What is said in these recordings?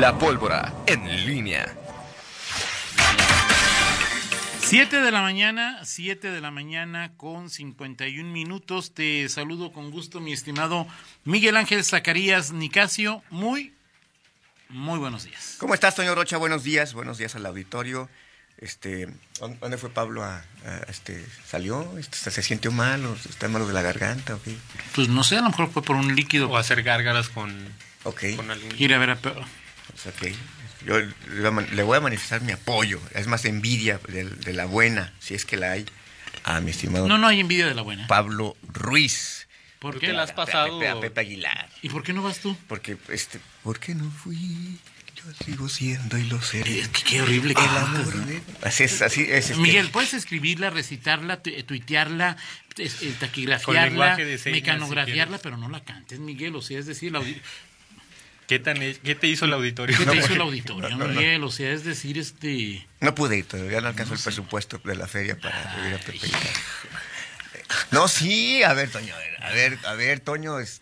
La pólvora en línea. 7 de la mañana, 7 de la mañana con 51 minutos. Te saludo con gusto, mi estimado Miguel Ángel Zacarías Nicasio. Muy, muy buenos días. ¿Cómo estás, Toño Rocha? Buenos días, buenos días al auditorio. Este, ¿Dónde fue Pablo? A, este, ¿Salió? Este, ¿Se sintió mal o está malo de la garganta? ¿o qué? Pues no sé, a lo mejor fue por un líquido. O hacer gárgaras con, Ok, con algún... Ir a ver a... Pues, ok. Yo le voy a manifestar mi apoyo, es más envidia de, de la buena, si es que la hay, a mi estimado No, no hay envidia de la buena. Pablo Ruiz. ¿Por ¿Por qué? la has pasado? A Pepe, a Pepe Aguilar. ¿Y por qué no vas tú? Porque, este, ¿por qué no fui? Yo sigo siendo y lo seré. Es que qué horrible que El amor Así es, así es. este, Miguel, puedes escribirla, recitarla, tu- eh, tuitearla, eh, Con taquigrafiarla, lenguaje de señas, mecanografiarla, si pero no la cantes, Miguel. O sea, es decir, la ¿Qué, tan, ¿Qué te hizo el auditorio? ¿qué te hizo el no, auditorio, no, no. Miguel? O sea, es decir, este... No pude ir todavía, no alcanzó el presupuesto de la feria para ir a Pepe. No, sí, a ver, Toño, a ver, a ver, Toño, es,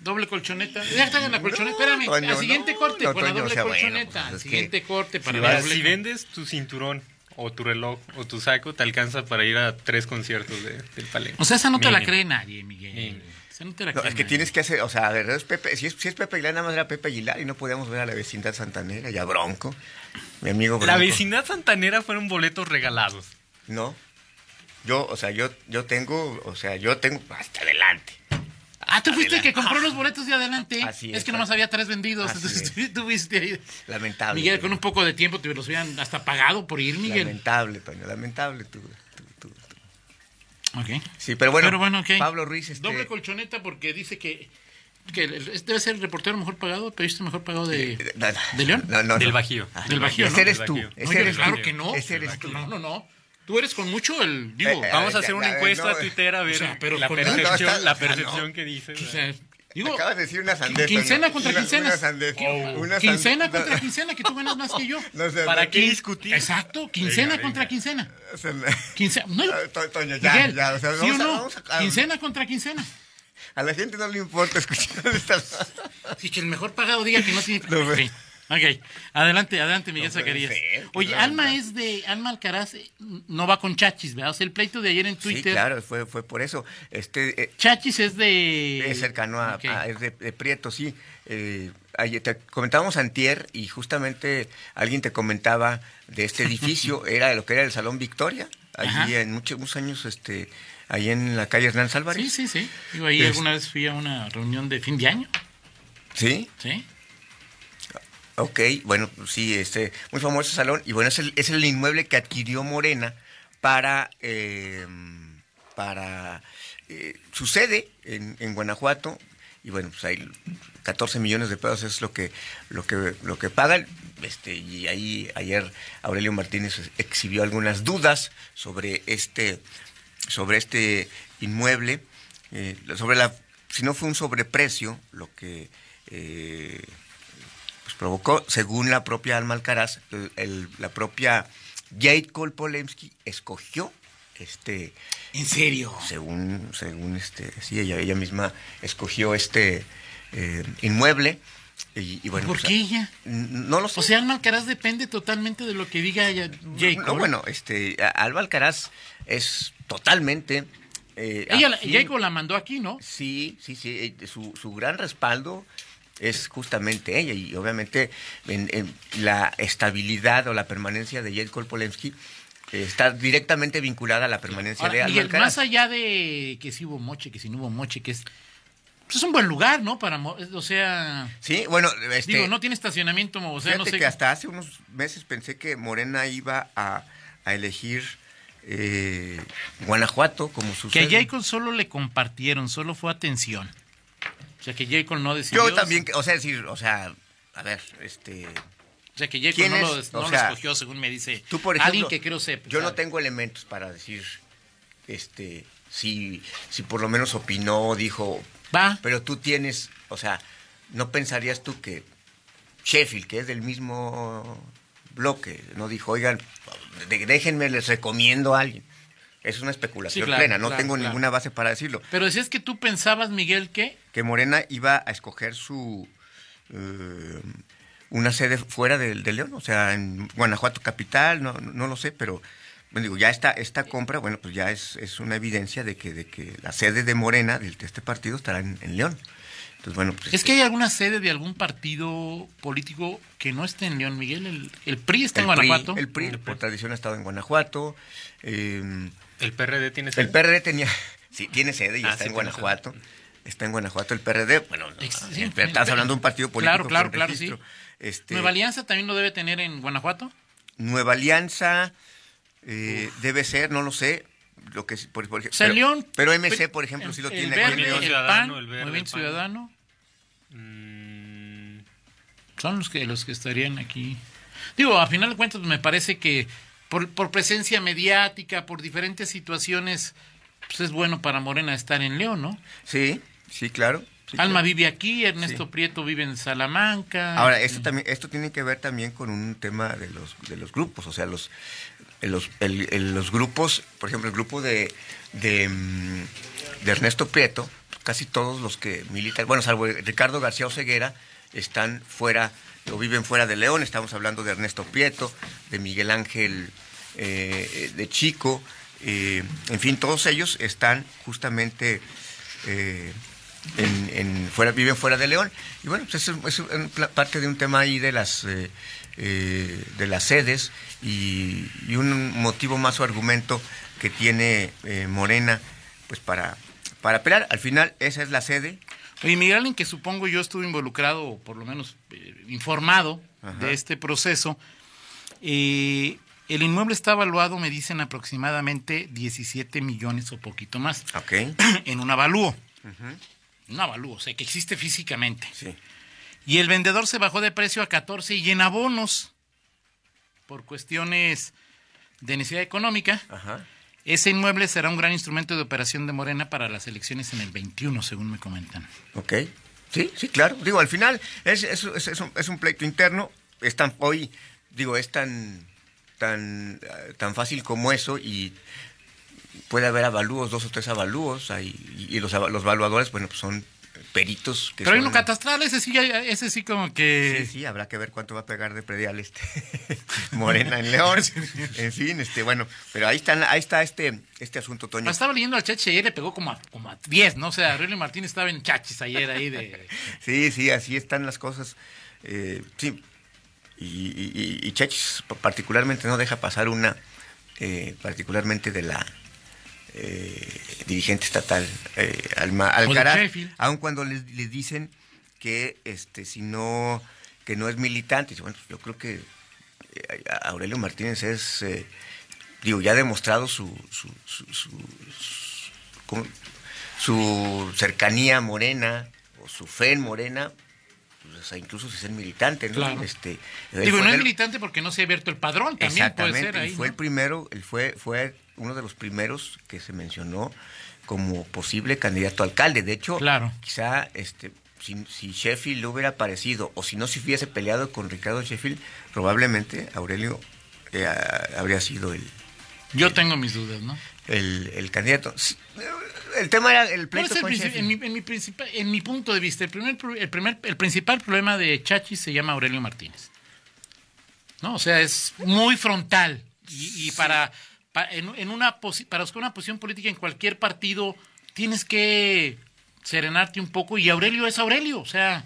Doble colchoneta. Ya está en la colchoneta. No, Espérame. Toño, al siguiente no, corte no, con la doble o sea, bueno, colchoneta. pues, al es que- siguiente corte para Si, vas- doble si vendes tu cinturón o tu reloj o tu saco, te alcanza para ir a tres conciertos de- del Palenque. O sea, esa no te la cree nadie, Miguel. Mínimo. No es que tienes que hacer, o sea, a ver, es Pepe, si es, si es Pepe Aguilar, nada más era Pepe Aguilar y no podíamos ver a la vecindad santanera y a Bronco, mi amigo Bronco. La vecindad santanera fueron boletos regalados. No, yo, o sea, yo, yo tengo, o sea, yo tengo hasta adelante. Ah, tú fuiste el que compró los boletos de adelante. Así es, es, que nomás había tres vendidos. Entonces es. tú, ahí. Lamentable. Miguel, con un poco de tiempo te los hubieran hasta pagado por ir, Miguel. Lamentable, Toño, lamentable tú. Ok. Sí, pero bueno, Pero bueno, ok. Pablo Ruiz, este, Doble colchoneta porque dice que, que debe ser el reportero mejor pagado, el periodista mejor pagado de, Eh, no, no, ¿De León? No, no, Del no. Bajío. Ah, Del Bajío, Ese ¿no? eres tú, ese Oye, eres claro tú. que no. Ese eres tú. No, no, no. Tú eres con mucho el. Digo, Eh, eh, Vamos a hacer una ya, encuesta no, a Twitter a ver o sea, pero la percepción, No, ah, percepción no. que dice. o sea, digo, Acabas de decir una sandez. quincena contra quincena. Una sandez. Una san- quincena contra quincena, que tú ganas más que yo. no sé, ¿Para no, qué discutir? Exacto, quincena Venga, contra venga. quincena. Quincena, no, To- Toño, ya, Miguel, ya, o sea, ¿sí vamos o a- no? vamos a- Quincena contra quincena. A la gente no le importa escuchar estas. Y que el mejor pagado diga que no tiene. No, güey. Ok. Adelante, adelante, Miguel No Zacarías. ser, Oye. Alma es de. Alma Alcaraz eh, no va con Chachis, ¿verdad? O sea, el pleito de ayer en Sí, Twitter. claro, fue, fue por eso. Este, eh, Chachis es de. es cercano a, es de, de Prieto, sí. Eh, ayer te comentábamos antier y justamente alguien te comentaba de este edificio, era lo que era el Salón Victoria, allí Ajá. en muchos, muchos años, este, ahí en la calle Hernán Álvarez. Sí, sí, sí. Digo, ahí Es- alguna vez fui a una reunión de fin de año. ¿Sí? ¿Sí? Ok, bueno, sí, este, muy famoso salón. Y bueno, es el, es el inmueble que adquirió Morena para, eh, para eh, su sede en, en Guanajuato. Y bueno, pues hay 14 millones de pesos es lo que, lo que, lo que pagan. Este, y ahí ayer Aurelio Martínez exhibió algunas dudas sobre este, sobre este inmueble, eh, sobre la, si no fue un sobreprecio, lo que eh, provocó, según la propia Alma Alcaraz, el- el- la propia Jade Cole Polemski escogió este, ¿En serio? según, según este, sí, ella, ella misma escogió este eh, inmueble. Y, y bueno, ¿Por pues, qué ella? No lo sé. O sea, Alma Alcaraz depende totalmente de lo que diga ella. No, bueno, este, Alba Alcaraz es totalmente. eh, Ella, la mandó aquí, ¿no? Sí, sí, sí. eh, Su, su gran respaldo es justamente ella. Y obviamente en, en la estabilidad o la permanencia de Jade Kolpolemsky eh, está directamente vinculada a la permanencia Ahora, de Miguel, más allá de que si hubo moche, que si no hubo moche, que es... pues es un buen lugar, ¿no? Para, o sea... Sí, bueno, este, Digo, no tiene estacionamiento, o sea, no fíjate sé... que hasta hace unos meses pensé que Morena iba a, a elegir eh, Guanajuato como su Que a. Jacob solo le compartieron, solo fue atención. O sea, que Jacob no decidió... Yo también, o sea, decir, o sea, a ver, este... O sea, que Jacob ¿Quién no, lo, no lo escogió, según me dice Tú, por ejemplo, alguien que creo sepa. yo no tengo elementos para decir, este, si, si por lo menos opinó, dijo, Va. pero tú tienes, o sea, no pensarías tú que Sheffield, que es del mismo bloque, no dijo, oigan, déjenme, les recomiendo a alguien. Es una especulación Sí, claro, plena, no claro, tengo claro. ninguna base para decirlo. Pero decías que tú pensabas, Miguel, que... Que Morena iba a escoger su... eh, una sede fuera del de León, o sea, en Guanajuato capital, no, no lo sé, pero bueno, digo, ya esta, esta compra, bueno, pues ya es, es una evidencia de que, de que la sede de Morena, de este partido, estará en, en León. Entonces, bueno, pues, Es que hay alguna sede de algún partido político que no esté en León, Miguel. El, el PRI está en el PRI, Guanajuato. el PRI, por tradición ha estado en Guanajuato. eh, El PRD tiene el PRD tenía, sí, tiene sede y Ah, está sí, en Guanajuato. Está en Guanajuato el PRD. Bueno, el sí, PRD, estás hablando de un partido político. Claro, sí. Este, ¿Nueva Alianza también lo debe tener en Guanajuato? Nueva Alianza eh, debe ser, no lo sé. Lo que, por, por- O sea, pero, León. pero MC, por ejemplo, el- sí lo el tiene Verde, aquí en Movimiento León. el Ciudadano, PAN, el Verde, Movimiento el. Ciudadano. Mm, Son los que los que estarían aquí. Digo, a final de cuentas me parece que por, por presencia mediática, por diferentes situaciones, pues es bueno para Morena estar en León, ¿no? Sí, sí, claro. sí, Alma claro. vive aquí, Ernesto Prieto vive en Salamanca. Ahora, esto también, esto tiene que ver también con un tema de los, de los grupos, o sea, los, los, el- el- los grupos, por ejemplo, el grupo de, de, mm, de Ernesto Prieto, casi todos los que militan, bueno, salvo Ricardo García Oseguera, están fuera o viven fuera de León, estamos hablando de Ernesto Prieto, de Miguel Ángel eh, de Chico, eh, en fin, todos ellos están justamente eh, en, en fuera, viven fuera de León. Y bueno, pues es parte de un tema ahí de las eh, de las sedes y, y un motivo más o argumento que tiene Morena pues para, para pelear. Al final, esa es la sede. Oye, Miguel, en que supongo yo estuve involucrado, o por lo menos informado Ajá. de este proceso, eh, el inmueble está evaluado, me dicen, aproximadamente 17 millones o poquito más, Ok. en un avalúo. Un avalúo, o sea, que existe físicamente. Sí. Y el vendedor se bajó de precio a 14 y en abonos, por cuestiones de necesidad económica, Ajá. ese inmueble será un gran instrumento de operación de Morena para las elecciones en el 21, según me comentan. Ok. Sí, sí, claro. Digo, al final es, es, es- es un, es un pleito interno. Es tan, hoy, digo, es tan, tan, eh, tan fácil como eso y puede haber avalúos, dos o tres avalúos. Ahí, y, los, los evaluadores, bueno, pues son peritos. Que Pero hay son- uno catastral, ese sí, ese sí como que... Sí, sí, habrá que ver cuánto va a pegar de predial este Morena en León. En fin, este, bueno, pero ahí está, ahí está este, este asunto, Toño. Estaba leyendo al Chachi ayer, le pegó como a, como a 10, ¿no? O sea, Aurelio Martínez estaba en Chachis ayer ahí de... Sí, sí, así están las cosas. Eh, sí, y, y, y- Chachis particularmente no deja pasar una, eh, particularmente de la eh, dirigente estatal, eh, Alma Alcaraz, aun cuando les, les dicen que este si no que no es militante, bueno, yo creo que eh, Aurelio Martínez es, digo, ya ha demostrado su, su, su, su- su- su cercanía morena o su fe en morena, o sea, incluso si es militante, ¿no? Claro. Este, Digo, no es militante porque no se ha abierto el padrón, también puede ser ahí, y fue ¿no? el primero, él fue, fue uno de los primeros que se mencionó como posible candidato a alcalde. De hecho, Claro. quizá este, si, si Sheffield hubiera aparecido, o si no se hubiese peleado con Ricardo Sheffield, probablemente Aurelio eh, habría sido el, Yo tengo mis dudas, ¿no? el, el candidato. El tema era el ¿Cuál pleito el con en, mi, en, mi en mi punto de vista, el, primer, el, primer, el principal problema de Chachi se llama Aurelio Martínez. ¿No? O sea, es muy frontal. Y, y para, pa- en, en una para buscar una posición política en cualquier partido, tienes que serenarte un poco. Y Aurelio es Aurelio. O sea,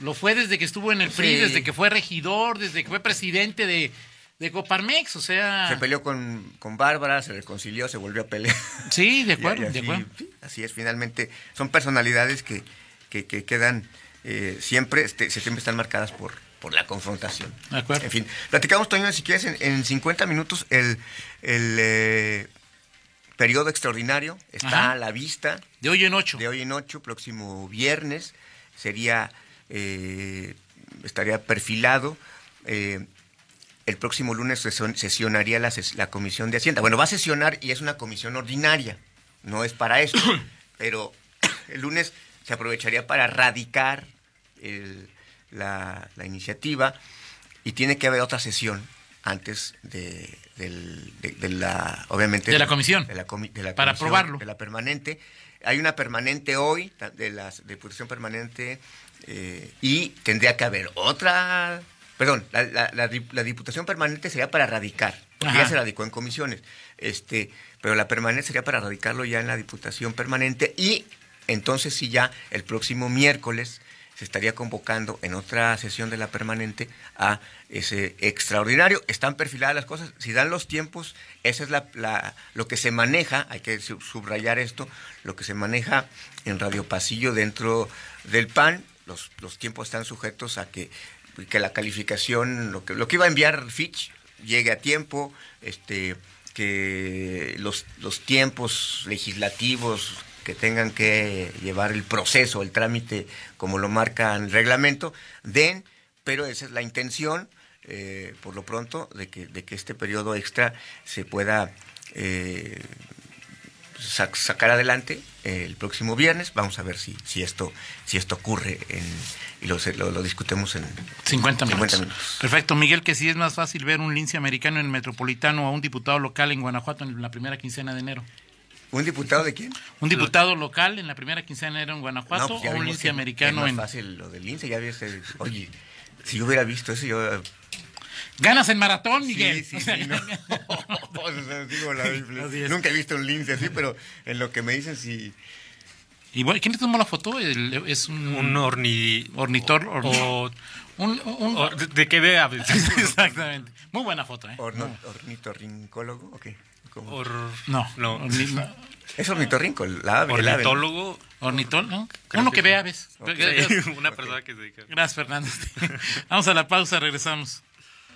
lo fue desde que estuvo en el PRI, Sí. desde que fue regidor, desde que fue presidente de, de Coparmex. O sea. Se peleó con, con Bárbara, se reconcilió, se volvió a pelear. Sí, de acuerdo, y así, de acuerdo. sí, así es, finalmente son personalidades que, que, que quedan eh, siempre, este, se- siempre están marcadas por, por la confrontación. De acuerdo. En fin, platicamos, Toño, si quieres, en, en 50 minutos el, el eh, periodo extraordinario está Ajá. a la vista De hoy en ocho. de hoy en ocho, próximo viernes, sería, eh, estaría perfilado. eh, el próximo lunes sesion- sesionaría la, ses- la Comisión de Hacienda. Bueno, va a sesionar y es una comisión ordinaria, no es para eso, pero el lunes se aprovecharía para radicar el- la, la iniciativa y tiene que haber otra sesión antes de, del- de- de la, obviamente... De la comisión. de la comi- de la Para aprobarlo. de la permanente. Hay una permanente hoy, de la Diputación Permanente eh, y tendría que haber otra, perdón, la, la- la la diputación permanente sería para radicar, porque Ajá. ya se radicó en comisiones, este, pero la permanente sería para radicarlo ya en la diputación permanente y entonces sí ya el próximo miércoles se estaría convocando en otra sesión de la permanente a ese extraordinario. Están perfiladas las cosas. Si dan los tiempos, esa es la, la- lo que se maneja, hay que sub- subrayar esto, lo que se maneja en Radio Pasillo dentro del PAN. Los, los tiempos están sujetos a que, que la calificación, lo que, lo que iba a enviar Fitch, llegue a tiempo, este que los, los tiempos legislativos que tengan que llevar el proceso, el trámite, como lo marca el reglamento, den, pero esa es la intención, eh, por lo pronto, de que, de que este periodo extra se pueda eh, sac- sacar adelante eh, el próximo viernes. Vamos a ver si, si, esto, si esto ocurre en, y lo, lo, lo discutimos en 50 minutos. 50 minutos. Perfecto, Miguel, que si es más fácil ver un lince americano en el metropolitano o a un diputado local en Guanajuato en la primera quincena de enero. ¿Un diputado de quién? Un diputado local en la primera quincena de enero en Guanajuato pues o un lince que americano es en... más fácil lo del lince, ya eh, oye, si yo hubiera visto eso, yo... Ganas en maratón, Miguel. Sí, O sí, sea, sí, no. O sea, digo, la- Así es. nunca he visto un lince así, pero en lo que me dicen, sí... Y bueno, ¿quién le tomó la foto? El- es un, Un orni... ornitor. orni- O, un- un- o- de, de qué ve aves? Exactamente. Muy buena foto, ¿eh? Orno- ¿Ornitorrincólogo? ¿O qué? ¿Cómo? Or- No, no. orni- no. Es ornitorrinco, la. Ornitólogo. Ornitol, ¿no? Creo Uno que ve aves. Una persona que se dedica. Gracias, Fernando. Vamos a la pausa, regresamos.